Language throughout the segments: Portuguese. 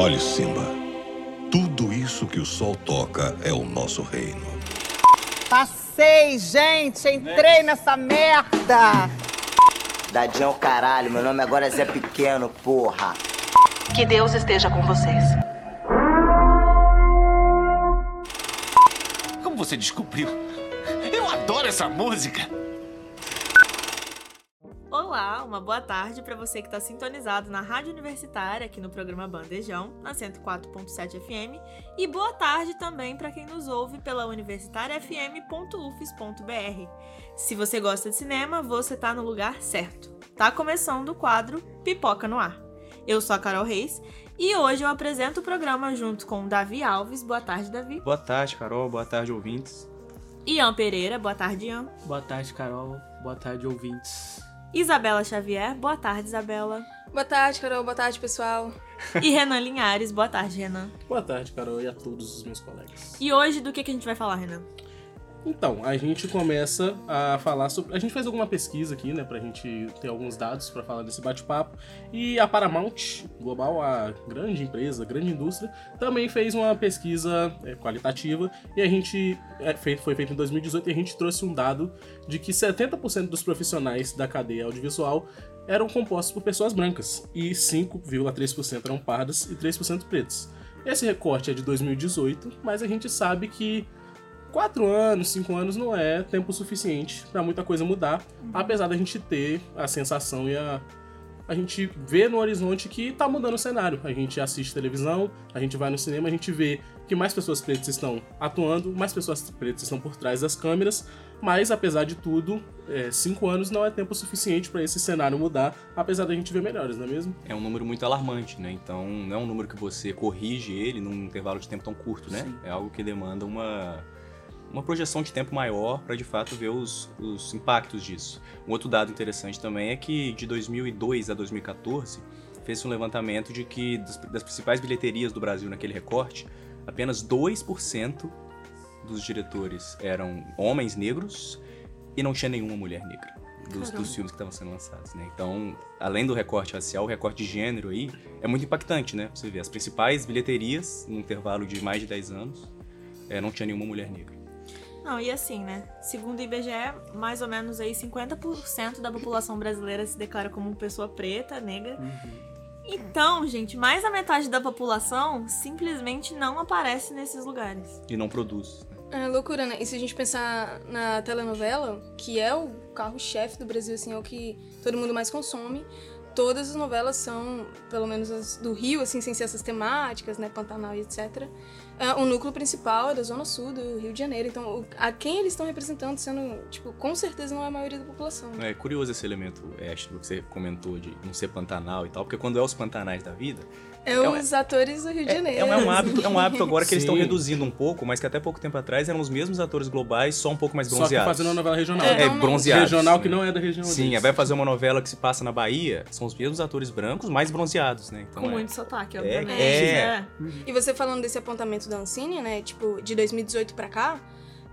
Olhe, Simba. Tudo isso que o sol toca é o nosso reino. Passei, gente! Entrei nessa merda! Dadinho é o caralho, meu nome agora é Zé Pequeno, porra. Que Deus esteja com vocês. Como você descobriu? Eu adoro essa música! Olá, uma boa tarde para você que está sintonizado na Rádio Universitária, aqui no programa Bandejão, na 104.7 FM, e boa tarde também para quem nos ouve pela universitariafm.ufes.br. Se você gosta de cinema, você tá no lugar certo. Tá começando o quadro Pipoca no Ar. Eu sou a Carol Reis e hoje eu apresento o programa junto com Davi Alves. Boa tarde, Davi. Boa tarde, Carol. Boa tarde, ouvintes. Ian Pereira. Boa tarde, Ian. Boa tarde, Carol. Boa tarde, ouvintes. Isabela Xavier. Boa tarde, Isabela. Boa tarde, Carol. Boa tarde, pessoal. E Renan Linhares. Boa tarde, Renan. Boa tarde, Carol, e a todos os meus colegas. E hoje, do que, que a gente vai falar, Renan? Então, a gente começa a falar sobre. A gente fez alguma pesquisa aqui, né, pra gente ter alguns dados pra falar desse bate-papo. E a Paramount Global, a grande empresa, a grande indústria, também fez uma pesquisa é, qualitativa. E a gente. É, foi feito em 2018 e a gente trouxe um dado de que 70% dos profissionais da cadeia audiovisual eram compostos por pessoas brancas. E 5,3% eram pardas e 3% pretos. Esse recorte é de 2018, mas a gente sabe que quatro anos, cinco anos não é tempo suficiente para muita coisa mudar, apesar da gente ter a sensação e a a gente vê no horizonte que tá mudando o cenário. A gente assiste televisão, a gente vai no cinema, a gente vê que mais pessoas pretas estão atuando, mais pessoas pretas estão por trás das câmeras, mas apesar de tudo, é, cinco anos não é tempo suficiente para esse cenário mudar, apesar da gente ver melhores, não é mesmo? É um número muito alarmante, né? Então não é um número que você corrige ele num intervalo de tempo tão curto, né? Sim. É algo que demanda uma, uma projeção de tempo maior para de fato ver os, os impactos disso. Um outro dado interessante também é que de 2002 a 2014 fez um levantamento de que das, das principais bilheterias do Brasil naquele recorte, apenas 2% dos diretores eram homens negros e não tinha nenhuma mulher negra dos, dos filmes que estavam sendo lançados, né? Então, além do recorte racial, o recorte de gênero aí é muito impactante, né? Você vê, as principais bilheterias, num intervalo de mais de 10 anos, é, não tinha nenhuma mulher negra. Não, e assim, né? Segundo o IBGE, mais ou menos aí 50% da população brasileira se declara como pessoa preta, negra. Então, gente, mais da metade da população simplesmente não aparece nesses lugares. E não produz. né? É loucura, né? E se a gente pensar na telenovela, que é o carro-chefe do Brasil, assim, é o que todo mundo mais consome, todas as novelas são, pelo menos as do Rio, assim, sem ser essas temáticas, né? Pantanal e etc. É, o núcleo principal é da Zona Sul do Rio de Janeiro. Então, a quem eles estão representando, sendo, tipo, com certeza não é a maioria da população. É curioso esse elemento extra que você comentou de não ser Pantanal e tal, porque quando é os Pantanais da vida, É, É os atores do Rio de É, Janeiro. é um, é um hábito, é um hábito agora que eles estão reduzindo um pouco, mas que até pouco tempo atrás eram os mesmos atores globais, só um pouco mais Só que bronzeados. fazendo uma novela regional. É, É, bronzeados. regional que né? não é da região Sim, deles. vai fazer uma novela que se passa na Bahia, são os mesmos atores brancos, mais bronzeados, né? Então Com é. muito sotaque, É, obviamente. é. né? E você falando desse apontamento da Ancine, né? Tipo, de 2018 pra cá,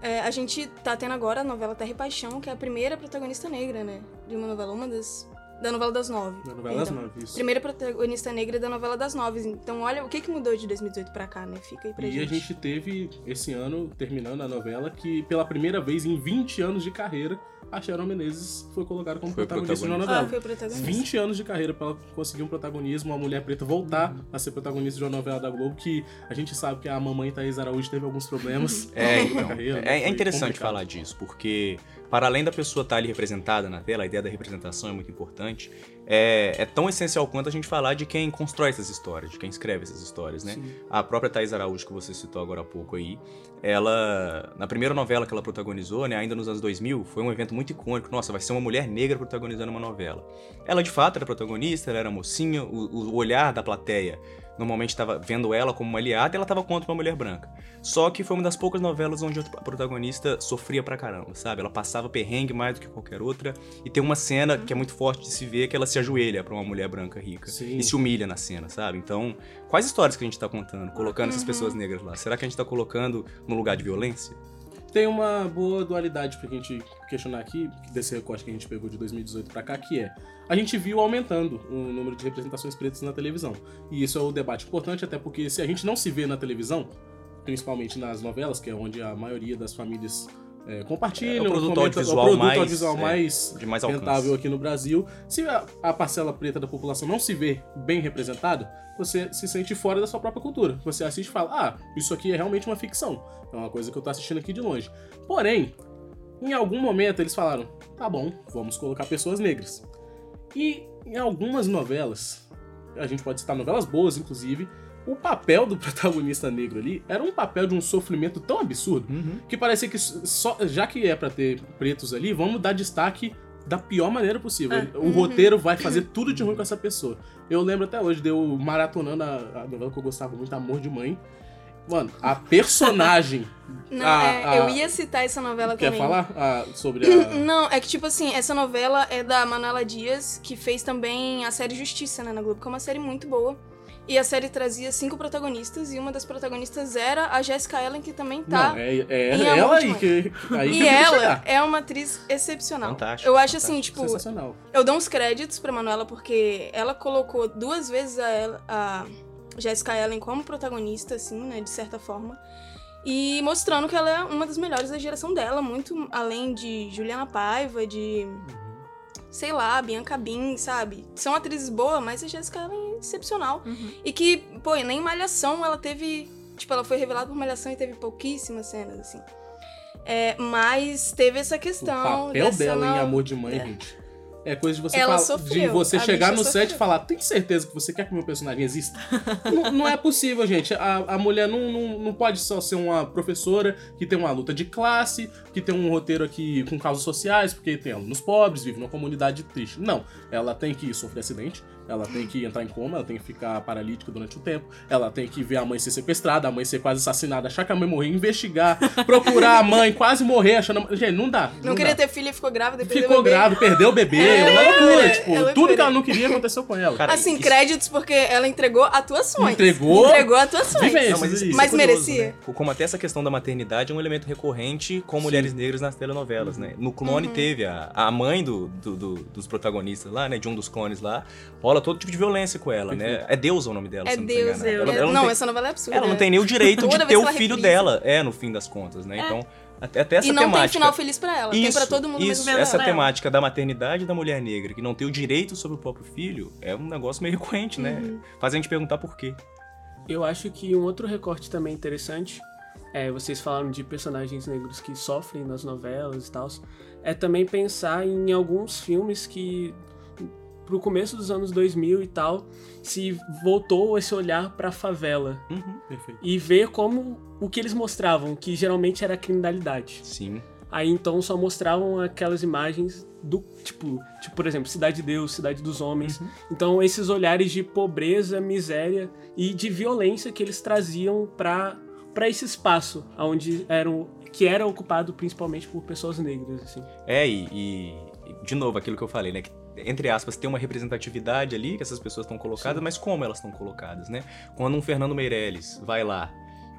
é, a gente tá tendo agora a novela Terra e Paixão, que é a primeira protagonista negra, né? De uma novela, uma das. Da novela das nove. Da novela das Então, nove, isso. Primeira protagonista negra da novela das nove. Então, olha o que, que mudou de 2018 pra cá, né? Fica aí pra E gente. a gente teve esse ano, terminando a novela, que pela primeira vez em 20 anos de carreira, a Sharon Menezes foi colocada como Foi protagonista de uma protagonista. Ah, novela. foi protagonista. 20 anos de carreira pra ela conseguir um protagonismo, uma mulher preta voltar Uhum. a ser protagonista de uma novela da Globo, que a gente sabe que a mamãe Thaís Araújo teve alguns problemas É, então, carreira. né? é, é interessante complicado. falar disso, porque para além da pessoa estar ali representada na tela, a ideia da representação é muito importante, é, é tão essencial quanto a gente falar de quem constrói essas histórias, de quem escreve essas histórias, né? A própria Thais Araújo, que você citou agora há pouco aí, ela, na primeira novela que ela protagonizou, né, ainda nos anos 2000, foi um evento muito icônico. Nossa, vai ser uma mulher negra protagonizando uma novela. Ela, de fato, era protagonista, ela era mocinha, o, o olhar da plateia normalmente estava vendo ela como uma aliada e ela estava contra uma mulher branca. Só que foi uma das poucas novelas onde a protagonista sofria pra caramba, sabe? Ela passava perrengue mais do que qualquer outra. E tem uma cena que é muito forte de se ver que ela se ajoelha pra uma mulher branca rica. Sim. E se humilha na cena, sabe? Então, quais histórias que a gente tá contando, colocando essas Uhum. pessoas negras lá? Será que a gente tá colocando no lugar de violência? Tem uma boa dualidade pra gente questionar aqui, desse recorte que a gente pegou de 2018 pra cá, que é a gente viu aumentando o número de representações pretas na televisão. E isso é um debate importante, até porque se a gente não se vê na televisão, principalmente nas novelas, que é onde a maioria das famílias é, compartilham, É o produto comenta- audiovisual o produto mais, audiovisual é, mais de mais alcance. rentável aqui no Brasil. Se a, a parcela preta da população não se vê bem representada, você se sente fora da sua própria cultura. Você assiste e fala, ah, isso aqui é realmente uma ficção. É uma coisa que eu tô assistindo aqui de longe. Porém, em algum momento eles falaram, tá bom, vamos colocar pessoas negras. E em algumas novelas, a gente pode citar novelas boas, inclusive, o papel do protagonista negro ali era um papel de um sofrimento tão absurdo Uhum. que parecia que só, já que é pra ter pretos ali, vamos dar destaque da pior maneira possível. Ah, o uhum. roteiro vai fazer tudo de ruim com essa pessoa. Eu lembro até hoje de eu maratonando a, a novela que eu gostava muito, Amor de Mãe. Mano, a personagem. Não, a- é, a- eu ia citar essa novela Quer também. falar ah, sobre a. Não, é que tipo assim, essa novela é da Manuela Dias, que fez também a série Justiça, né, na Globo, que é uma série muito boa. E a série trazia cinco protagonistas, e uma das protagonistas era a Jessica Ellen, que também tá. Não, é, é em ela de aí que. Aí que E queria ela chegar. é uma atriz excepcional. Fantástico, Eu acho fantástico. assim, tipo, Sensacional. eu dou uns créditos pra Manuela porque ela colocou duas vezes a, ela- a Jessica Ellen como protagonista, assim, né, de certa forma. E mostrando que ela é uma das melhores da geração dela, muito além de Juliana Paiva, de. Sei lá, Bianca Bin, sabe? São atrizes boas, mas a Jessica é excepcional. E que, pô, nem Malhação ela teve. Tipo, ela foi revelada por Malhação e teve pouquíssimas cenas, assim. É, mas teve essa O questão. papel dessa dela em no- Amor de Mãe, gente. É coisa de você Ela falar, de sofreu, você chegar no set e sofreu. falar, tem certeza que você quer que meu personagem exista? não, não é possível, gente. A, a mulher não, não, não pode só ser uma professora que tem uma luta de classe, que tem um roteiro aqui com causas sociais, porque tem alunos pobres, vive numa comunidade triste. Não. Ela tem que sofrer acidente, ela tem que entrar em coma, ela tem que ficar paralítica durante o tempo, ela tem que ver a mãe ser sequestrada, a mãe ser quase assassinada, achar que a mãe morreu, investigar, procurar a mãe, quase morrer, achando. Gente, não dá. Não, queria dá. ter filho e ficou grávida. perdeu Ficou grávida, perdeu o bebê, É, é uma loucura. loucura, tipo, é loucura. tudo que ela não queria aconteceu com ela. Cara, Assim, isso- créditos porque ela entregou atuações. Entregou? Entregou atuações. Vivências, Não, mas isso, Mas é curioso, merecia? né? Como até essa questão da maternidade é um elemento recorrente com mulheres negras nas telenovelas, né? No Uhum. Clone teve a, a mãe do, do- do- dos protagonistas lá, né? De um dos clones lá. Rola todo tipo de violência com ela, né? É Deusa o nome dela, É se eu não Deus. é- Ela, ela não, tem, essa novela é absurda. ela não tem nem o direito de ter o filho reprisa. dela, é, no fim das contas, né? Então, até, até essa E não temática. tem final feliz pra ela. tem pra todo mundo isso, mesmo essa temática da maternidade da mulher negra, que não tem o direito sobre o próprio filho, é um negócio meio recorrente, né? Uhum. Faz a gente perguntar por quê. Eu acho que um outro recorte também interessante, é, vocês falaram de personagens negros que sofrem nas novelas e tal, é também pensar em alguns filmes que pro começo dos anos 2000 e tal, se voltou esse olhar pra favela Uhum. Perfeito. e ver como o que eles mostravam, que geralmente era criminalidade. Sim. Aí então só mostravam aquelas imagens do tipo, tipo, por exemplo, Cidade de Deus, Cidade dos Homens. Então esses olhares de pobreza, miséria e de violência que eles traziam pra para esse espaço onde eram que era ocupado principalmente por pessoas negras assim. É, e, e, de novo, aquilo que eu falei, né? Que, entre aspas, tem uma representatividade ali que essas pessoas estão colocadas, mas como elas estão colocadas, né? Quando um Fernando Meirelles vai lá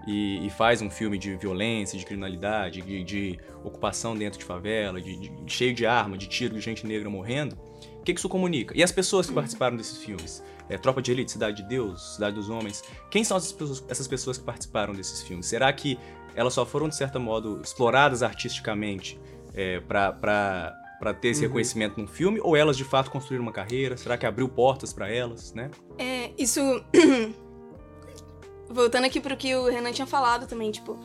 e, e faz um filme de violência, de criminalidade, de, de ocupação dentro de favela, de, de- cheio de arma, de tiro, de gente negra morrendo, o que, que isso comunica? E as pessoas que participaram desses filmes? É, Tropa de Elite, Cidade de Deus, Cidade dos Homens. Quem são essas pessoas, essas pessoas que participaram desses filmes? Será que elas só foram, de certo modo, exploradas artisticamente é, pra, pra, pra ter esse reconhecimento num filme? Ou elas, de fato, construíram uma carreira? Será que abriu portas pra elas, né? É, isso. Voltando aqui pro que o Renan tinha falado também, tipo.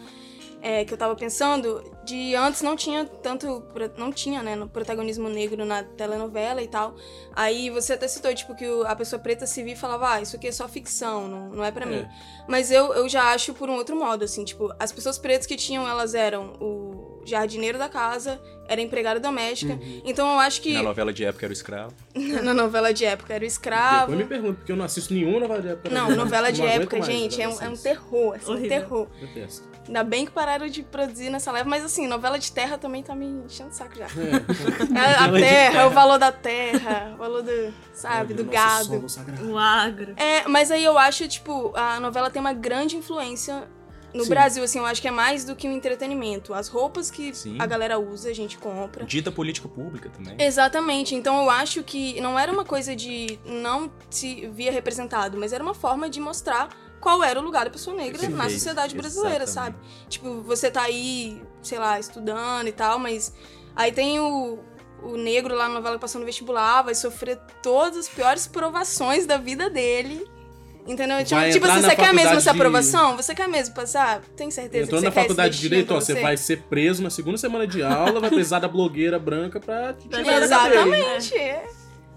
é, que eu tava pensando, de antes não tinha tanto. Não tinha, né, no protagonismo negro na telenovela e tal. Aí você até citou, tipo, que a pessoa preta se via e falava, ah, isso aqui é só ficção, não, não é pra mim. Mas eu, eu já acho por um outro modo, assim, tipo, as pessoas pretas que tinham, elas eram o jardineiro da casa, era empregada doméstica. Então eu acho que Na novela de época era o escravo. na novela de época era o escravo. Depois me pergunto, porque eu não assisto nenhuma novela de época. Não, novela de época, mais gente, é um, é um terror, assim, um terror. Detesto. Ainda bem que pararam de produzir nessa leva, mas assim, novela de terra também tá me enchendo o saco já. É. É, a Novela de terra, o valor da terra, o valor do, sabe, do gado. O agro. É, mas aí eu acho, tipo, a novela tem uma grande influência No Sim. Brasil, assim, eu acho que é mais do que um entretenimento. As roupas que Sim. a galera usa, a gente compra. Dita política pública também. Exatamente. Então eu acho que não era uma coisa de não se via representado, mas era uma forma de mostrar qual era o lugar da pessoa negra na Perfeito. sociedade brasileira, Exatamente. sabe? Tipo, você tá aí, sei lá, estudando e tal, mas aí tem o, o negro lá na novela passando no vestibular, vai sofrer todas as piores provações da vida dele. Entendeu? Tipo, Vai tipo assim, na você quer mesmo essa de- aprovação? Você quer mesmo passar? Tem certeza Entrou que na você quer faculdade esse de Direito, ó, você vai ser preso na segunda semana de aula, vai precisar da blogueira branca pra te tirar. Exatamente. é.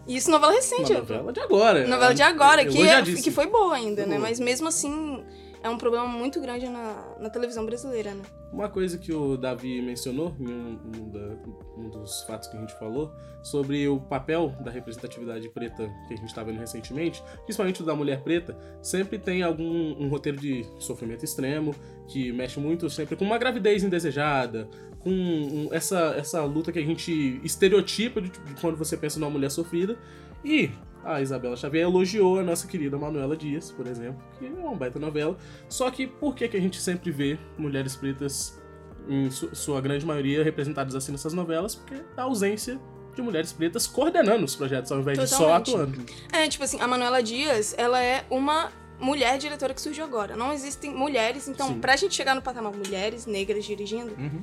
Isso novela recente. Uma novela de agora. Novela de agora, Eu que, é- que foi boa ainda, Foi né? boa. Mas mesmo assim, é um problema muito grande na, na televisão brasileira, né? Uma coisa que o Davi mencionou em um, um da- um dos fatos que a gente falou sobre o papel da representatividade preta que a gente está vendo recentemente, principalmente da mulher preta, sempre tem algum um roteiro de sofrimento extremo que mexe muito sempre com uma gravidez indesejada, com um- essa, essa luta que a gente estereotipa de, de quando você pensa numa mulher sofrida. E a Isabela Xavier elogiou a nossa querida Manuela Dias, por exemplo, que é uma baita novela. Só que por que, que a gente sempre vê mulheres pretas, em su- sua grande maioria, representadas assim nessas novelas? Porque a ausência de mulheres pretas coordenando os projetos, ao invés de só Totalmente. atuando. É, tipo assim, a Manuela Dias, ela é uma mulher diretora que surgiu agora. Não existem mulheres, então, Sim. pra gente chegar no patamar mulheres negras dirigindo, Uhum.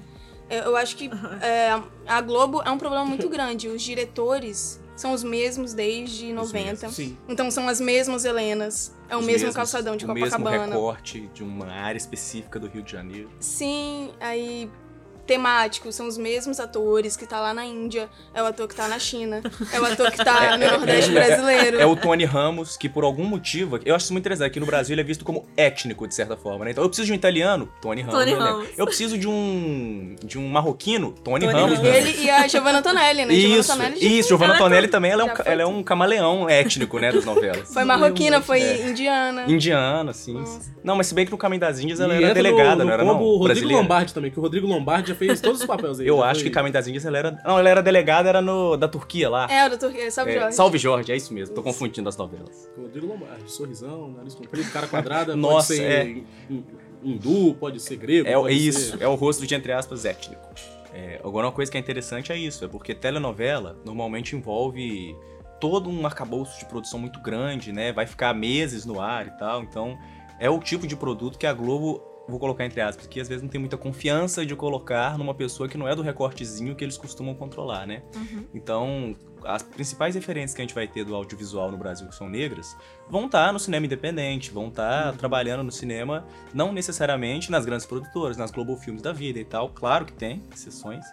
é, eu acho que é, a Globo é um problema muito grande. Os diretores são os mesmos desde 90. Sim. Então são as mesmas Helenas, é o Os mesmo mesmos- calçadão de o mesmo Copacabana. recorte de uma área específica do Rio de Janeiro. Sim, aí temáticos, são os mesmos atores que tá lá na Índia, é o ator que tá na China, é o ator que tá no Nordeste brasileiro. É o Tony Ramos, que por algum motivo, eu acho isso muito interessante, aqui no Brasil ele é visto como étnico, de certa forma, né? Então eu preciso de um italiano, Tony Ramos. Tony né? Ramos. Eu preciso de um de um marroquino, Tony, Tony Ramos. Ramos. né? Ele e a Giovanna Antonelli, né? Giovanna Isso, Antonelli já isso, Giovanna é Antonelli tudo- também, ela é, um, ela é um camaleão étnico, né, das novelas. Foi marroquina, foi É. indiana. Indiana, sim. Não, mas se bem que no Caminho das Índias ela E era delegada, no, não era no não? Rodrigo Brasileira. Lombardi também, que o Rodrigo Lombardi já fez todos os papéis aí. Eu acho foi- que Caminho das Índias ela era... Não, ela era delegada, era no, da Turquia lá. É, da Turquia, salve É, Jorge. Salve Jorge, é isso mesmo, tô confundindo as novelas. Rodrigo Lombardi, sorrisão, nariz comprido, cara quadrada, Nossa, pode ser é. hin- hindu, pode ser grego, É, pode é isso, ser... é o rosto de, entre aspas, étnico. É, agora, uma coisa que é interessante é isso, é porque telenovela normalmente envolve todo um arcabouço de produção muito grande, né? Vai ficar meses no ar e tal, então é o tipo de produto que a Globo, vou colocar entre aspas, que às vezes não tem muita confiança de colocar numa pessoa que não é do recortezinho que eles costumam controlar, né? Uhum. Então, as principais referências que a gente vai ter do audiovisual no Brasil que são negras vão estar no cinema independente, vão estar trabalhando no cinema, não necessariamente nas grandes produtoras, nas Global Filmes da vida e tal. Claro que tem exceções,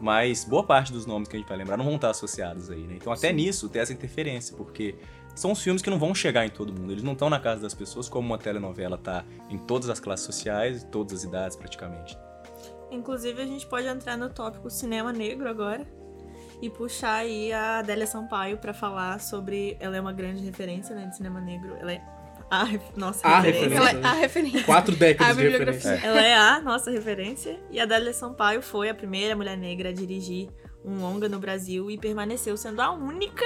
mas boa parte dos nomes que a gente vai lembrar não vão estar associados aí, né? Então, até nisso tem essa interferência, porque são os filmes que não vão chegar em todo mundo, eles não estão na casa das pessoas como uma telenovela tá em todas as classes sociais e todas as idades praticamente. Inclusive, a gente pode entrar no tópico cinema negro agora e puxar aí a Adélia Sampaio pra falar sobre. Ela é uma grande referência né, de cinema negro. Ela é a ref- nossa A referência. referência. Ela é a referência. Quatro décadas A de referência. Ela é a nossa referência. E a Adélia Sampaio foi a primeira mulher negra a dirigir um longa no Brasil e permaneceu sendo a única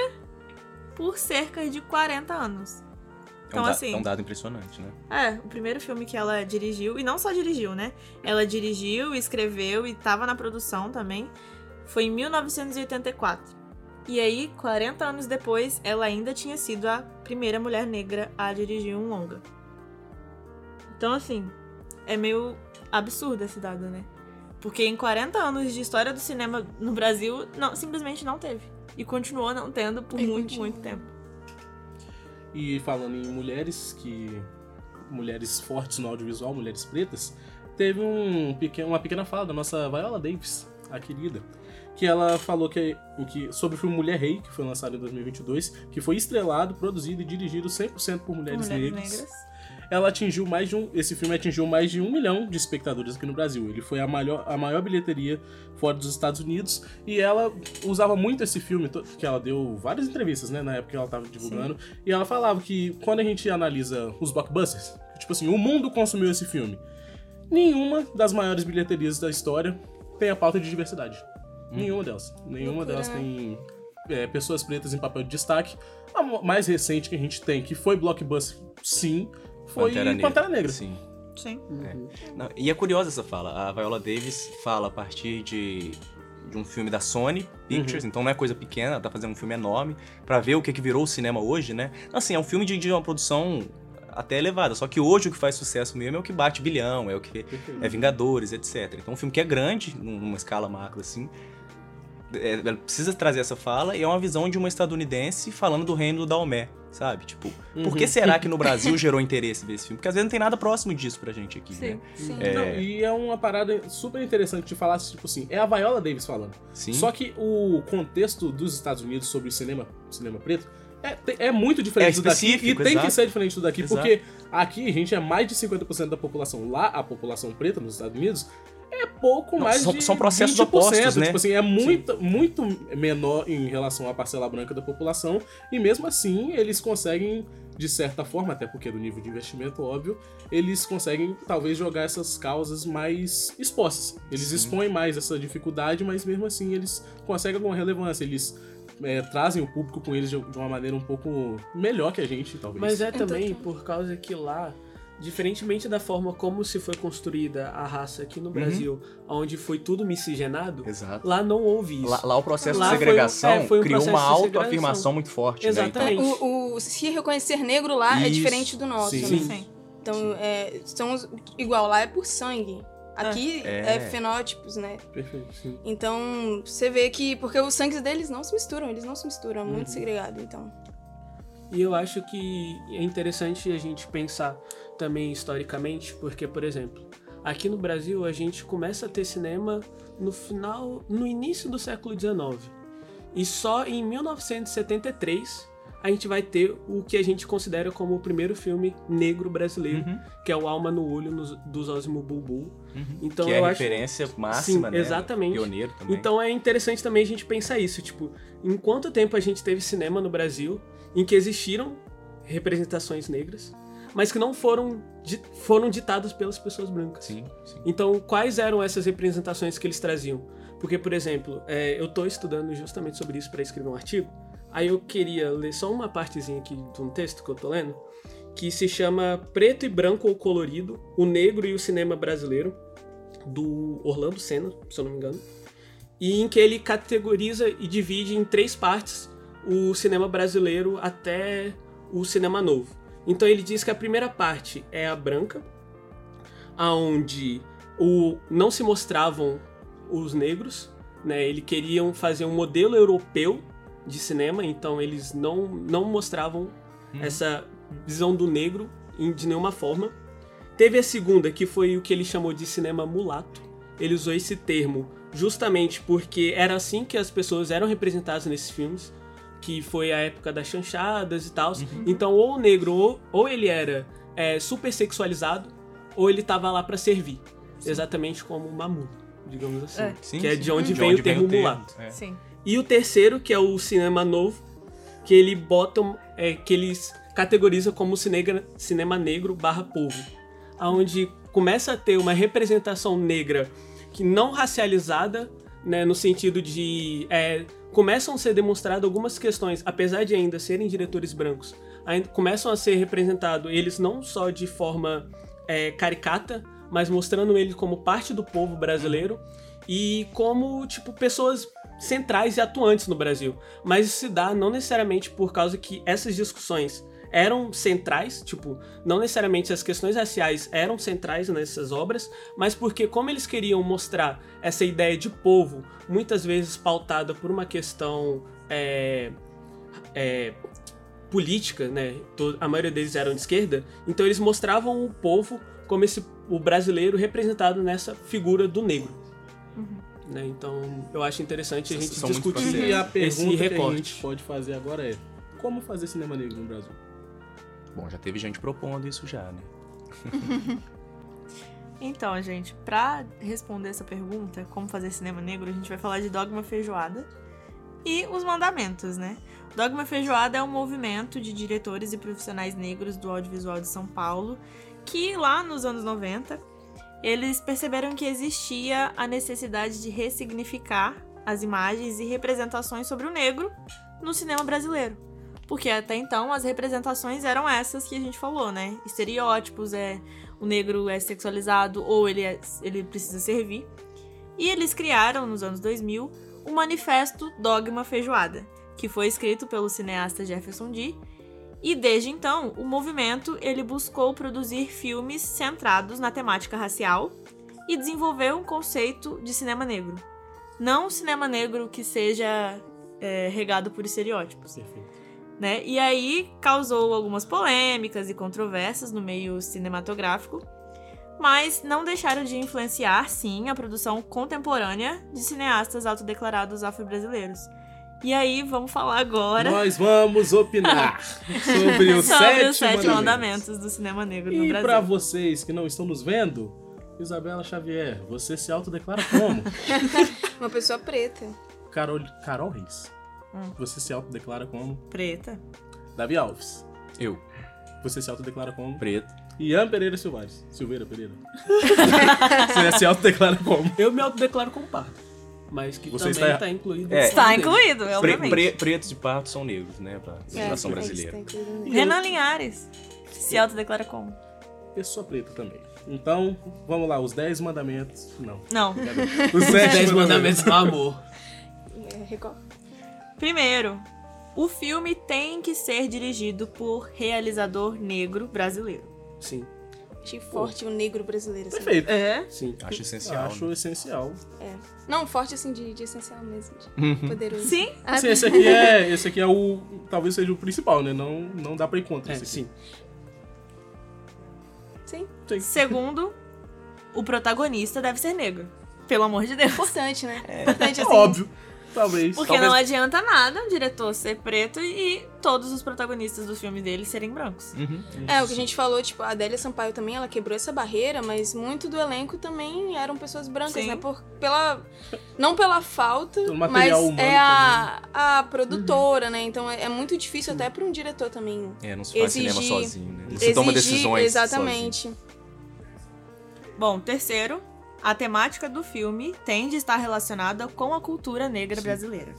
por cerca de 40 anos. É um, Então, assim- é um dado impressionante, né? É, o primeiro filme que ela dirigiu, e não só dirigiu, né? Ela dirigiu, escreveu e tava na produção também, foi em 1984. E aí, 40 anos depois, ela ainda tinha sido a primeira mulher negra a dirigir um longa. Então, assim, é meio absurdo esse dado, né? Porque em 40 anos de história do cinema no Brasil, não, simplesmente não teve. E continuou não tendo por E muito, continua. muito tempo. E falando em mulheres que. mulheres fortes no audiovisual, mulheres pretas, teve um pequeno, uma pequena fala da nossa Viola Davis, a querida. Que ela falou que, que sobre o filme Mulher Rei, que foi lançado em 2022, que foi estrelado, produzido e dirigido 100% por mulheres, Mulheres negras. negras. Ela atingiu mais de um. Esse filme atingiu mais de um milhão de espectadores aqui no Brasil. Ele foi a maior, a maior bilheteria fora dos Estados Unidos. E ela usava muito esse filme, que ela deu várias entrevistas, né? Na época que ela tava divulgando. E ela falava que quando a gente analisa os blockbusters, tipo assim, o mundo consumiu esse filme. Nenhuma das maiores bilheterias da história tem a pauta de diversidade. Nenhuma delas. Nenhuma Loucura, delas né? tem é, pessoas pretas em papel de destaque. A mais recente que a gente tem, que foi blockbuster, sim, foi Pantera Negra. Sim. Sim. Não, e é curiosa essa fala. A Viola Davis fala a partir de, de um filme da Sony Pictures, então não é coisa pequena, ela tá fazendo um filme enorme, pra ver o que, que virou o cinema hoje, né? Assim, é um filme de, de uma produção até elevada, só que hoje o que faz sucesso mesmo é o que bate bilhão, é o que é Vingadores, etc. Então, um filme que é grande, num- numa escala macro assim, é, ela precisa trazer essa fala e é uma visão de uma estadunidense falando do reino do Daomé, sabe? Tipo, por que Uhum. será que no Brasil gerou interesse ver esse filme? Porque às vezes não tem nada próximo disso pra gente aqui, né? Sim. É. Não, e é uma parada super interessante de falar, tipo assim, é a Viola Davis falando. Sim. Só que o contexto dos Estados Unidos sobre cinema, cinema preto é, é muito diferente É do daqui e tem que exato. ser diferente do daqui, Exato. porque aqui a gente é mais de 50% da população. Lá, a população preta nos Estados Unidos é pouco Não, mais são- de são processos 20%, opostos, né? Tipo assim, é muito, muito menor em relação à parcela branca da população e mesmo assim eles conseguem, de certa forma, até porque do nível de investimento, óbvio, eles conseguem talvez jogar essas causas mais expostas. Eles Sim. expõem mais essa dificuldade, mas mesmo assim eles conseguem alguma relevância. Eles é, trazem o público com eles de uma maneira um pouco melhor que a gente, talvez. Mas é Então, também por causa que lá, diferentemente da forma como se foi construída a raça aqui no Brasil, onde foi tudo miscigenado, Exato. lá não houve isso. Lá, lá o processo Lá de foi segregação é, foi um criou uma autoafirmação muito forte, Exatamente. né? Então, O, o se reconhecer negro lá é Isso. diferente do nosso, Sim. né? Sim. Então, é, são igual lá é por sangue. Aqui É. é, fenótipos, né? Perfeito, sim. Então, você vê que. Porque os sangues deles não se misturam, eles não se misturam, é Uhum. muito segregado, então. E eu acho que é interessante a gente pensar também historicamente, porque, por exemplo, aqui no Brasil a gente começa a ter cinema no final, no início do século XIX. E só em 1973 a gente vai ter o que a gente considera como o primeiro filme negro brasileiro, Uhum. que é o Alma no Olho nos- dos Osmo Bulbul. Então que é a acho referência máxima, Sim, né? exatamente. Pioneiro também. Então é interessante também a gente pensar isso, tipo, em quanto tempo a gente teve cinema no Brasil em que existiram representações negras, mas que não foram, foram ditadas pelas pessoas brancas. Sim, sim. Então, quais eram essas representações que eles traziam? Porque, por exemplo, é, eu tô estudando justamente sobre isso para escrever um artigo, aí eu queria ler só uma partezinha aqui de um texto que eu tô lendo, que se chama Preto e Branco ou Colorido, o Negro e o Cinema Brasileiro, do Orlando Senna, se eu não me engano, e em que ele categoriza e divide em três partes o cinema brasileiro até o cinema novo. Então ele diz que a primeira parte é a branca, aonde o não se mostravam os negros, né? Eles queriam fazer um modelo europeu de cinema, então eles não não mostravam essa visão do negro de nenhuma forma. Teve a segunda, que foi o que ele chamou de cinema mulato. Ele usou esse termo justamente porque era assim que as pessoas eram representadas nesses filmes, que foi a época das chanchadas e tal. Então, ou o negro, ou, ou ele era é, super sexualizado, ou ele tava lá pra servir. Exatamente como o Mamu, digamos assim. É. Sim, que é sim. de onde De vem onde o termo vem o termo, mulato. é. Sim. E o terceiro, que é o cinema novo, que ele botam, é, que eles categoriza como cinega- cinema negro barra povo. Onde começa a ter uma representação negra que não racializada, né, no sentido de... começam a ser demonstradas algumas questões, apesar de ainda serem diretores brancos, ainda começam a ser representados eles não só de forma é, caricata, mas mostrando eles como parte do povo brasileiro e como, tipo, pessoas centrais e atuantes no Brasil. Mas isso se dá não necessariamente por causa que essas discussões eram centrais, tipo, não necessariamente as questões raciais eram centrais nessas obras, mas porque como eles queriam mostrar essa ideia de povo, muitas vezes pautada por uma questão é, é, política, né? to- A maioria deles eram de esquerda, então eles mostravam o povo como esse o brasileiro representado nessa figura do negro. Né? Então eu acho interessante a gente São discutir processos. E a esse pergunta que a recorte. gente pode fazer agora é: como fazer cinema negro no Brasil? Bom, já teve gente propondo isso já, né? Então, gente, pra responder essa pergunta, como fazer cinema negro, a gente vai falar de Dogma Feijoada e os mandamentos, né? Dogma Feijoada é um movimento de diretores e profissionais negros do audiovisual de São Paulo que lá nos anos 90 eles perceberam que existia a necessidade de ressignificar as imagens e representações sobre o negro no cinema brasileiro. Porque até então as representações eram essas que a gente falou, né? Estereótipos, é o negro é sexualizado ou ele, é- ele precisa servir. E eles criaram, nos anos 2000, o Manifesto Dogma Feijoada, que foi escrito pelo cineasta Jefferson D. E desde então, o movimento ele buscou produzir filmes centrados na temática racial e desenvolveu um conceito de cinema negro. Não um cinema negro que seja é, regado por estereótipos né? E aí causou algumas polêmicas e controvérsias no meio cinematográfico, mas não deixaram de influenciar, sim, a produção contemporânea de cineastas autodeclarados afro-brasileiros. E aí, vamos falar agora Nós vamos opinar sobre os sobre sete, os sete mandamentos. mandamentos do cinema negro no E Brasil. pra vocês que não estão nos vendo, Isabela Xavier, você se autodeclara como? Uma pessoa preta. Carol, Carol Reis. Hum. Você se autodeclara como? Preta. Davi Alves. Eu. Você se autodeclara como? Preto. Ian Pereira Silvares. Silveira Pereira. você se autodeclara como? Eu me autodeclaro como pardo. Mas que Você também está- está incluído. É. Está incluído, Pre- obviamente. pre- pretos e pardos são negros, né? Pra É, legislação é, brasileira. tá nisso. Renan Linhares se autodeclara como? Pessoa preta também. Então, vamos lá, os 10 mandamentos. Não. Não. Os Os 7 dez mandamentos do amor. É, Record. Primeiro, o filme tem que ser dirigido por realizador negro brasileiro. Sim, Achei forte o negro brasileiro. Assim. Perfeito. É? sim. Acho essencial. Acho né? essencial. É. Não, forte assim de, de essencial mesmo. Uhum. De poderoso. Sim. Ah, Assim, esse aqui é, esse aqui é o. Talvez seja o principal, né? Não, não dá pra ir contra É, esse aqui. sim. Sim. Segundo, o protagonista deve ser negro. Pelo amor de Deus. Importante, né? Importante É assim. óbvio. Talvez. Porque não adianta nada o diretor ser preto e todos os protagonistas do filme dele serem brancos. Uhum. É, o que a gente falou, tipo, a Adélia Sampaio também, ela quebrou essa barreira, mas muito do elenco também eram pessoas brancas, Sim. né? Por, pela, não pela falta, mas é a, a produtora, né? Então é, é muito difícil até para um diretor também É, não se faz Exigir- cinema sozinho, né? Não se toma exigir- decisões Exatamente. Bom, terceiro, a temática do filme tem de estar relacionada com a cultura negra brasileira.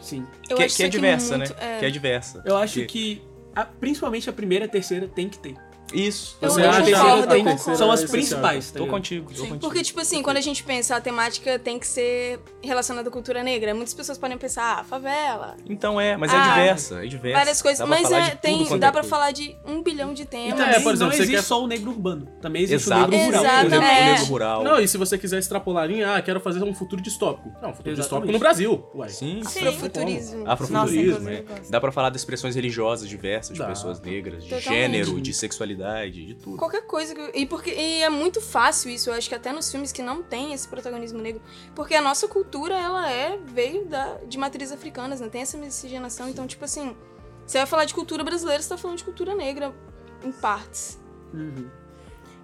Sim. Eu Que, acho que é isso aqui diversa, muito- né? é. Que é diversa. Eu acho Porque- que a- principalmente a primeira e a terceira tem que ter. Isso. Eu- Você acha que. São as é principais, tá Tô contigo, tô contigo. Porque, tipo assim, quando a gente pensa a temática tem que ser relacionada à cultura negra, muitas pessoas podem pensar, ah, favela, Então é, mas Ah, é diversa, é diversa. várias coisas. Dá mas é, tem, dá é pra coisa. falar de um bilhão de E temas. também É, por exemplo, não você existe quer- só o negro urbano. Também existe Exato. o negro rural. Exato, Por exemplo, é. o negro rural. Não, e se você quiser extrapolar em, ah, quero fazer um futuro distópico. Não, um futuro Exatamente. distópico no Brasil. Uai. Sim, Sim. Afrofuturismo. Afrofuturismo, é. Dá pra falar de expressões religiosas diversas, de pessoas negras, de gênero, de sexualidade, de tudo. Qualquer coisa. que- E, porque, e é muito fácil isso, eu acho que até nos filmes que não tem esse protagonismo negro. Porque a nossa cultura, ela é, veio da, de matrizes africanas, né? Tem essa miscigenação. Então, tipo assim, você vai falar de cultura brasileira, você tá falando de cultura negra em partes. Uhum.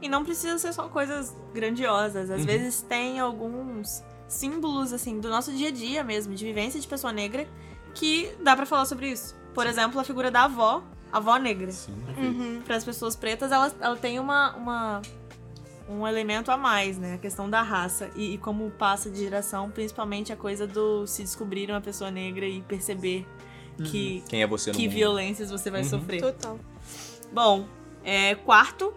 E não precisa ser só coisas grandiosas. Às vezes tem alguns símbolos, assim, do nosso dia a dia mesmo, de vivência de pessoa negra, que dá pra falar sobre isso. Por exemplo, a figura da avó, avó negra. Uhum. Para as pessoas pretas, ela, ela tem uma, uma um elemento a mais, né? A questão da raça e, e como passa de geração, principalmente a coisa do se descobrir uma pessoa negra e perceber que, Quem é você que mundo? violências você vai Uhum. sofrer. Total. Bom, é, quarto,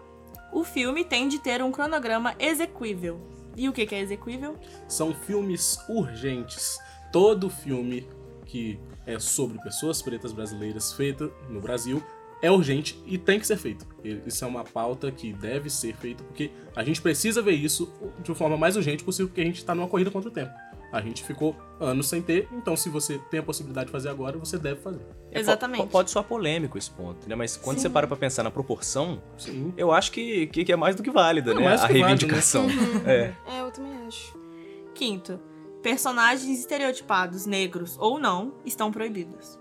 o filme tem de ter um cronograma exequível. E o que, que é exequível? São filmes urgentes. Todo filme que é sobre pessoas pretas brasileiras feito no Brasil é urgente e tem que ser feito. Isso é uma pauta que deve ser feita porque a gente precisa ver isso de uma forma mais urgente possível porque a gente está numa corrida contra o tempo. A gente ficou anos sem ter, então se você tem a possibilidade de fazer agora, você deve fazer. É, Exatamente. po- Pode soar polêmico esse ponto, né? Mas quando Sim. você para pra pensar na proporção, Sim. eu acho que, que, que é mais do que válida, É né? mais do A que válido, reivindicação. É. É, eu também acho. Quinto, personagens estereotipados, negros ou não, estão proibidos.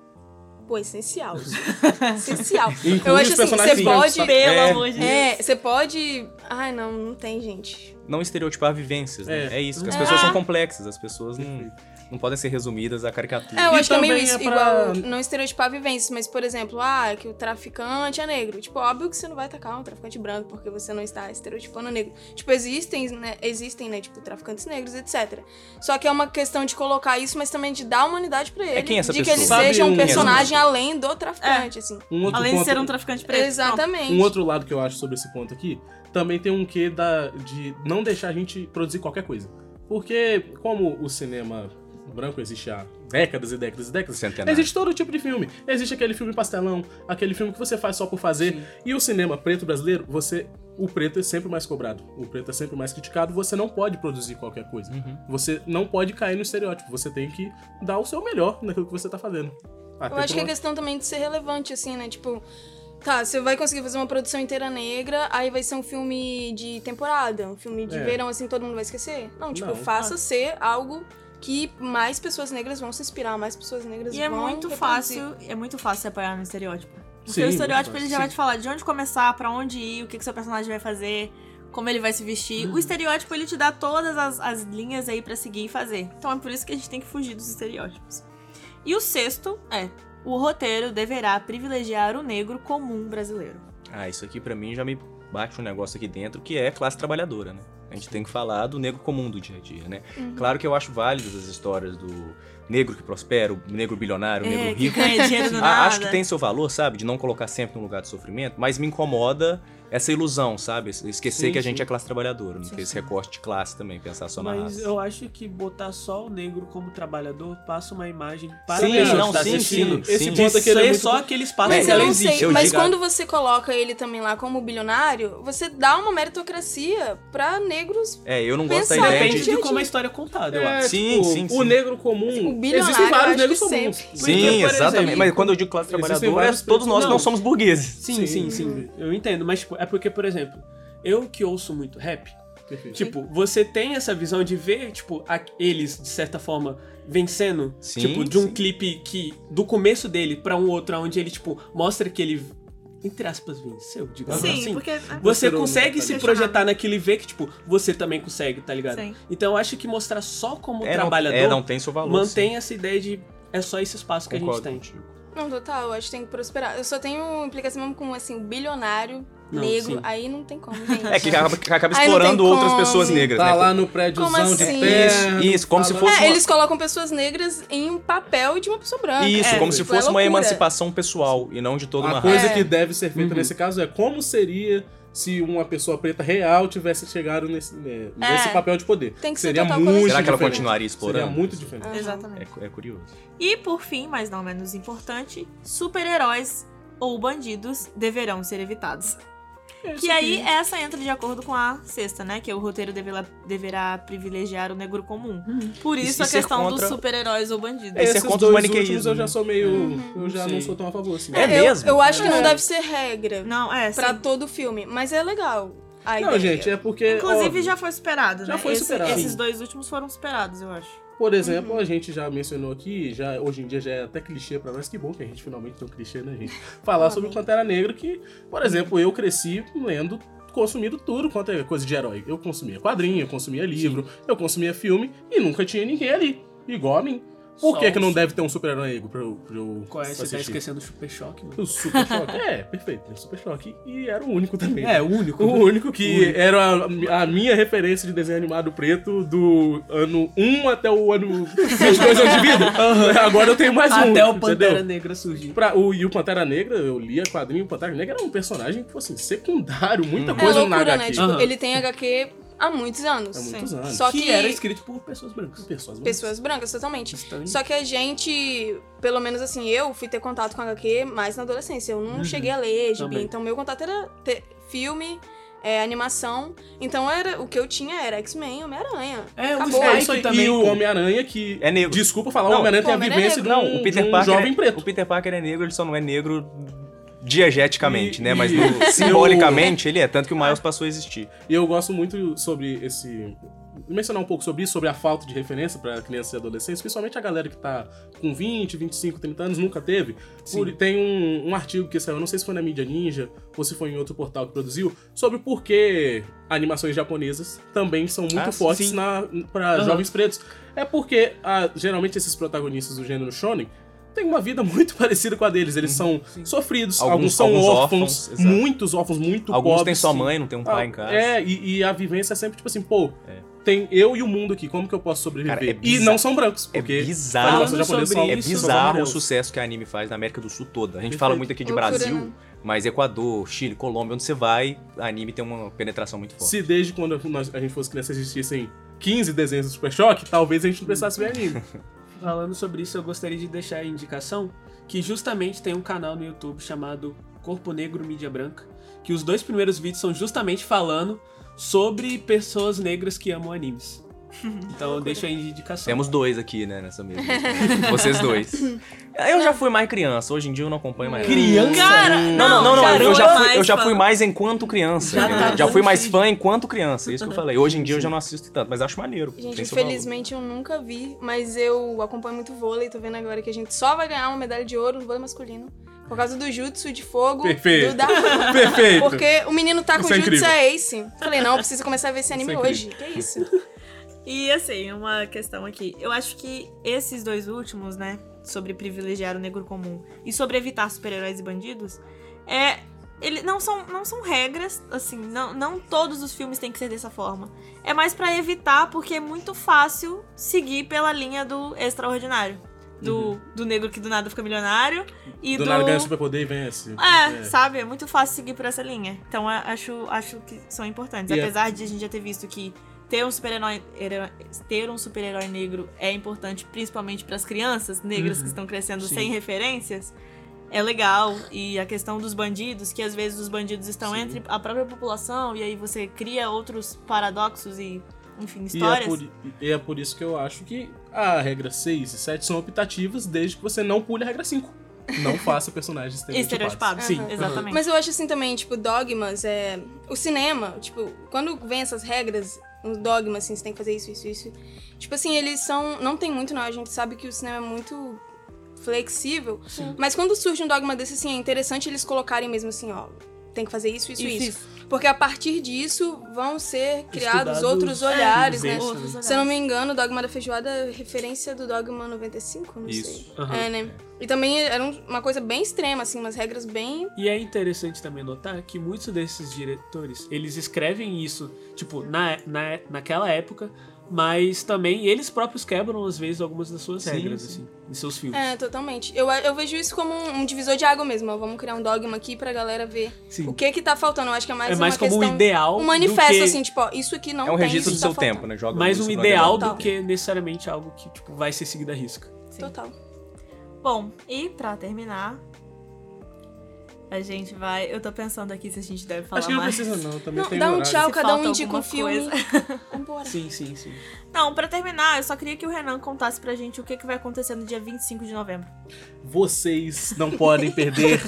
Pô, essencial. essencial. Inclui eu acho assim, você pode. tá? Pelo É. amor de Deus. É, você pode. Ai, não, não tem, gente. Não estereotipar vivências, né? É. É, isso, que as É. pessoas são complexas, as pessoas não. Não podem ser resumidas a caricatura. É, eu E acho que é meio também isso, é pra- igual não estereotipar vivências, mas, por exemplo, ah, que o traficante é negro. Tipo, óbvio que você não vai atacar um traficante branco porque você não está estereotipando negro. Tipo, existem, né, existem, né, tipo, traficantes negros, etc. Só que é uma questão de colocar isso, mas também de dar humanidade pra ele. quem é essa de que pessoa? ele Sabe seja um- um personagem além do traficante, assim. Um outro Além de ponto- ser um traficante preto. Exatamente. Um outro lado que eu acho sobre esse ponto aqui, também tem um quê da, de não deixar a gente produzir qualquer coisa. Porque, como o cinema branco existe há décadas e décadas e décadas, Centenário. existe todo tipo de filme. Existe aquele filme pastelão, aquele filme que você faz só por fazer. E o cinema preto brasileiro, você. O preto é sempre mais cobrado. O preto é sempre mais criticado. Você não pode produzir qualquer coisa. Uhum. Você não pode cair no estereótipo. Você tem que dar o seu melhor naquilo que você tá fazendo. Até Eu acho que é questão também de ser relevante, assim, né? Tipo, tá, você vai conseguir fazer uma produção inteira negra, aí vai ser um filme de temporada, um filme de É. verão, assim, todo mundo vai esquecer. Não, tipo, Não. faça ser algo que mais pessoas negras vão se inspirar, mais pessoas negras E é vão muito reproduzir. fácil, é muito fácil se apoiar no estereótipo. Porque Sim, o estereótipo ele já fácil. vai te falar de onde começar, pra onde ir, o que, que seu personagem vai fazer, como ele vai se vestir. O estereótipo ele te dá todas as, as linhas aí pra seguir e fazer. Então é por isso que a gente tem que fugir dos estereótipos. E o sexto é: o roteiro deverá privilegiar o negro comum brasileiro. Ah, isso aqui pra mim já me bate um negócio aqui dentro que é classe trabalhadora, né? A gente tem que falar do negro comum do dia a dia, né? Uhum. Claro que eu acho válidas as histórias do negro que prospera, o negro bilionário, o É, negro que rico. ganha dinheiro do nada. Acho que tem seu valor, sabe? De não colocar sempre num lugar de sofrimento, mas me incomoda essa ilusão, sabe? Esquecer Sim, que a gente sim. é classe trabalhadora, não ter esse recorte de classe também, pensar só na Mas raça. eu acho que botar só o negro como trabalhador passa uma imagem para Sim, a não, tá sim, assistindo. sim, Esse ponto aqui é ser muito- só aquele espaço Mas que eu ela não existe. Eu mas digo- quando você coloca ele também lá como bilionário, você dá uma meritocracia pra negros. É, eu não gosto da ideia Depende de... gente. de como a história é contada, eu É, acho. Sim, tipo, sim, sim. O negro comum. Bilionário, existem vários negros que comuns. sempre- Sim, Porque, exatamente. exemplo, Mas quando eu digo classe trabalhadora, vários todos nós não. não somos burgueses. Sim, sim, sim. Eu entendo, mas tipo, é porque, por exemplo, eu que ouço muito rap, Perfeito. tipo, você tem essa visão de ver, tipo, a- eles, de certa forma, vencendo, Sim, tipo, de um sim. clipe que, do começo dele pra um outro, onde ele, tipo, mostra que ele, entre aspas, venceu, digamos Sim, assim. porque. Você Mostrou consegue no se projetar naquilo e ver que, tipo, você também consegue, tá ligado? Sim. Então eu acho que mostrar só como É, não, trabalhador é, não tem seu valor. mantém essa ideia de é só esse espaço que Concordo a gente tem. Não, total, eu acho que tem que prosperar. Eu só tenho implicação mesmo com, assim, o bilionário Não, negro. sim. Aí não tem como, gente. É que acaba, que acaba explorando outras como. pessoas negras, Tá né? lá no prédiozão Como de assim? terno. Isso, isso, como se fala- fosse É, uma- eles colocam pessoas negras em um papel de uma pessoa branca. Isso, É, como se tipo, é fosse uma loucura. emancipação pessoal e não de toda uma A coisa raça. que deve ser feita Uhum. nesse caso é como seria se uma pessoa preta real tivesse chegado nesse, né, nesse É. papel de poder. Tem que ser seria muito coletivo. Será que ela diferente. continuaria explorando? Seria muito diferente. Exatamente. É, é curioso. E por fim, mas não menos importante, super-heróis ou bandidos deverão ser evitados. Que aí essa entra de acordo com a sexta, né? Que o roteiro deverá, deverá privilegiar o negro comum. Por isso E a questão contra- dos super-heróis ou bandidos. É, Esse Esses contra o dois maniqueísmo, últimos eu já né? sou meio... Eu já não Sim. sou tão a favor assim. É eu, mesmo? Eu acho que não É. deve ser regra Não, é. pra sim. todo filme, mas é legal. a Não, ideia. gente, é porque... Inclusive óbvio, já foi superado, Já né? foi Esse- superado. Esses dois últimos foram superados, eu acho. Por exemplo, a gente já mencionou aqui, já hoje em dia já é até clichê pra nós, que bom que a gente finalmente tem um clichê, né, gente? Falar sobre o Pantera Negra, que, por exemplo, eu cresci lendo, consumindo tudo quanto é coisa de herói. Eu consumia quadrinho, eu consumia livro, eu consumia filme e nunca tinha ninguém ali, igual a mim. Por Só que, que não deve ter um super-herói negro pra eu, pra eu Qual é? Você tá esquecendo do Super Choque, mano. O Super Choque. é, perfeito. O Super Choque. E era o único também. É, o único. O único que O único. era a, a minha referência de desenho animado preto do ano 1 até o ano. meus dois anos de vida. Agora eu tenho mais um. Até o entendeu? Pantera Negra surgir. Pra, o, e o Pantera Negra, eu lia quadrinho, o Pantera Negra era um personagem, tipo assim, secundário, muita É coisa na loucura, HQ. né? Tipo, Aham. ele tem HQ há muitos anos. Há muitos anos. Só que, que, era escrito por pessoas brancas. Pessoas pessoas brancas, totalmente. Stan Lee. Só que a gente, pelo menos assim, eu fui ter contato com HQ mais na adolescência. Eu não cheguei a ler gibi, então meu contato era ter filme, é, animação. Então era o que eu tinha era X-Men, Homem-Aranha. É, o Acabou. É Spike isso aí. também. E o. Homem-Aranha que. É negro. Desculpa falar, Não, o Homem-Aranha tem a o é vivência de negro. um, Não, o Peter de um Parker. jovem é, preto. O Peter Parker é negro, ele só não é negro diegeticamente, E- né? Mas no- simbolicamente ele é, tanto que o Miles passou a existir. E eu gosto muito sobre esse mencionar um pouco sobre isso, sobre a falta de referência pra crianças e adolescentes, principalmente a galera que tá com 20, 25, 30 anos, nunca teve. Por- tem um, um artigo que saiu, não sei se foi na mídia Ninja ou se foi em outro portal que produziu, sobre por que animações japonesas também são muito Ah, fortes pra Aham. jovens pretos. É porque ah, geralmente esses protagonistas do gênero shonen têm uma vida muito parecida com a deles. Eles são sofridos, alguns, Alguns- são alguns órfãos, órfãos, muitos órfãos, muito Alguns têm pobres. só que- mãe, não tem um pai em casa. É, e, e a vivência é sempre tipo assim, pô, É. tem eu e o mundo aqui, como que eu posso sobreviver? Cara, é e bizarro. não são brancos, É porque bizarro. É isso, são bizarro o sucesso que a anime faz na América do Sul toda. A gente Perfeito. fala muito aqui de Loucura, Brasil, né? mas Equador, Chile, Colômbia, onde você vai, a anime tem uma penetração muito forte. Se desde quando nós- a gente fosse criança existissem 15 desenhos do Super Choque, talvez a gente não precisasse ver anime. Falando sobre isso, eu gostaria de deixar a indicação que justamente tem um canal no YouTube chamado Corpo Negro Mídia Branca, que os dois primeiros vídeos são justamente falando sobre pessoas negras que amam animes. Então eu deixo aí de indicação. Temos dois aqui, né, nessa mesa. Vocês dois. Eu já fui mais criança, hoje em dia eu não acompanho mais. Criança? Cara, Não, não, não, não, cara, eu já fui, mais eu já fui mais enquanto criança. Já tá Já, fui mais fã enquanto criança, é isso que eu falei. Hoje em dia eu já não assisto tanto, mas acho maneiro. Gente, infelizmente eu nunca vi, mas eu acompanho muito vôlei, tô vendo agora que a gente só vai ganhar uma medalha de ouro no vôlei masculino. Por causa do jutsu de fogo Perfeito. do Davi. Perfeito. Porque o menino tá com Isso é jutsu incrível. é ace. Falei, não, eu preciso começar a ver esse anime Isso é hoje. Que isso? E assim, uma questão aqui. Eu acho que esses dois últimos, né? Sobre privilegiar o negro comum e sobre evitar super-heróis e bandidos, é. Ele, não, são, não são regras, assim, não, não todos os filmes têm que ser dessa forma. É mais pra evitar, porque é muito fácil seguir pela linha do extraordinário. Do, do negro que do nada fica milionário e Do do. nada ganha superpoder e vence. É, sabe? É muito fácil seguir por essa linha. Então acho, acho que são importantes. É- Apesar de a gente já ter visto que ter um super-herói herói- ter um super-herói negro é importante, principalmente para as crianças negras que estão crescendo Sim. sem referências. É legal. E a questão dos bandidos, que às vezes os bandidos estão Sim. entre a própria população e aí você cria outros paradoxos e, enfim, E é, histórias. por, e é por isso que eu acho que a regra 6 e 7 são optativas desde que você não pule a regra 5. Não faça personagens estereotipados. Estereotipados. Sim. Aham. Exatamente. Mas eu acho assim também, tipo, dogmas, é. O cinema, tipo, quando vem essas regras, os dogmas, assim, você tem que fazer isso, isso, isso. Tipo assim, eles são. Não tem muito, não. A gente sabe que o cinema é muito flexível. Mas quando surge um dogma desse, assim, é interessante eles colocarem mesmo assim, ó. Tem que fazer isso, isso, isso. Isso, Porque a partir disso vão ser criados Estudados, outros é, olhares, né? vivência, Outros Se eu não me engano, o Dogma da Feijoada é referência do Dogma 95, não Isso. sei. Aham. É, né? E também era um- uma coisa bem extrema, assim, umas regras bem. E é interessante também notar que muitos desses diretores, eles escrevem isso, tipo, na, na, naquela época, mas também eles próprios quebram, às vezes, algumas das suas Sim, regras, sim. assim, em seus filmes. É, totalmente. Eu, eu vejo isso como um, um divisor de água mesmo. ó. Vamos criar um dogma aqui pra galera ver Sim. o que que tá faltando. Eu acho que é mais É uma mais como um questão... ideal Um manifesto, que- assim, tipo, ó, isso aqui não É um tem, registro do isso seu tá tempo, faltando. né? Joga mais um ideal do que necessariamente algo que tipo, vai ser seguido à risca. Sim. Total. Bom, e pra terminar, a gente vai. Eu tô pensando aqui se a gente deve falar Acho que não mais. precisa não, também Não, tem dá um horário. tchau, Se cada um indica um filme. Vambora. Sim, sim, sim. Não, pra terminar, eu só queria que o Renan contasse pra gente o que, que vai acontecer no dia 25 de novembro. Vocês não podem perder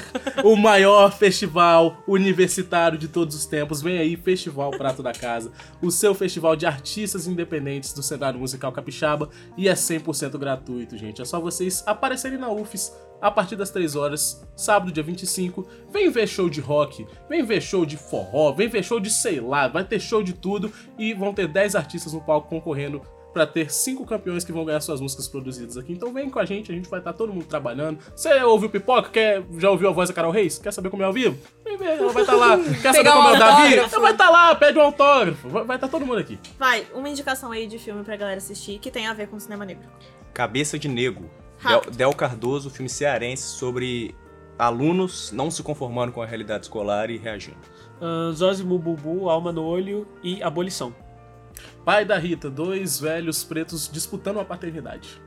o maior festival universitário de todos os tempos. Vem aí, Festival Prato da Casa, o seu festival de artistas independentes do cenário musical capixaba e é 100% gratuito, gente. É só vocês aparecerem na UFES a partir das 3 horas, sábado, dia 25. Vem ver show de rock, vem ver show de forró, vem ver show de sei lá, vai ter show de tudo e vão ter 10 artistas no palco concorrendo Pra ter cinco campeões que vão ganhar suas músicas produzidas aqui. Então vem com a gente, a gente vai estar todo mundo trabalhando. Você ouviu Pipoca? Quer, já ouviu a voz da Carol Reis? Quer saber como é ao vivo? Vem ver, ela vai estar lá. Quer saber como um é o Davi? Ela vai estar lá, pede um autógrafo. Vai estar todo mundo aqui. Vai, uma indicação aí de filme pra galera assistir que tem a ver com cinema negro. Cabeça de Negro. Del. Del Cardoso, filme cearense sobre alunos não se conformando com a realidade escolar e reagindo. Uh, Zózimo Bubu, Alma no Olho e Abolição. Pai da Rita, dois velhos pretos disputando a paternidade.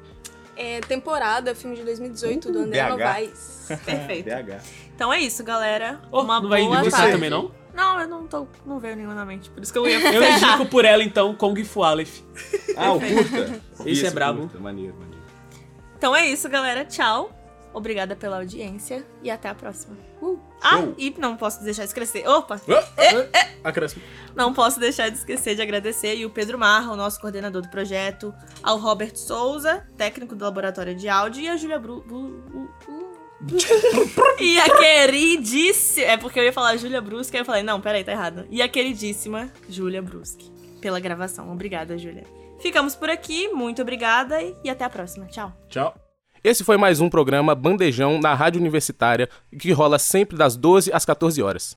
É temporada, filme de 2018 do André. Novaes. Perfeito. BH. Então é isso, galera. Oh, uma não vai boa indicar tarde. também, não? Não, eu não tô. Não veio nenhuma na mente. Por isso que eu ia Eu indico por ela, então, Kong Fu Aleph. Ah, o curta? Esse é brabo. Curta, maneiro, maneiro. Então é isso, galera. Tchau. Obrigada pela audiência e até a próxima. Uh, ah, e não posso deixar de esquecer. Opa! Acréscimo. Não posso deixar de esquecer de agradecer e o Pedro Marra, o nosso coordenador do projeto, ao Robert Souza, técnico do laboratório de áudio, e a Júlia Bru... E a queridíssima... É porque eu ia falar Júlia Brusque, aí eu falei, não, peraí, tá errado. E a queridíssima Júlia Brusque, pela gravação. Obrigada, Júlia. Ficamos por aqui, muito obrigada e até a próxima. Tchau. Tchau. Esse foi mais um programa Bandejão na Rádio Universitária, que rola sempre das 12 às 14 horas.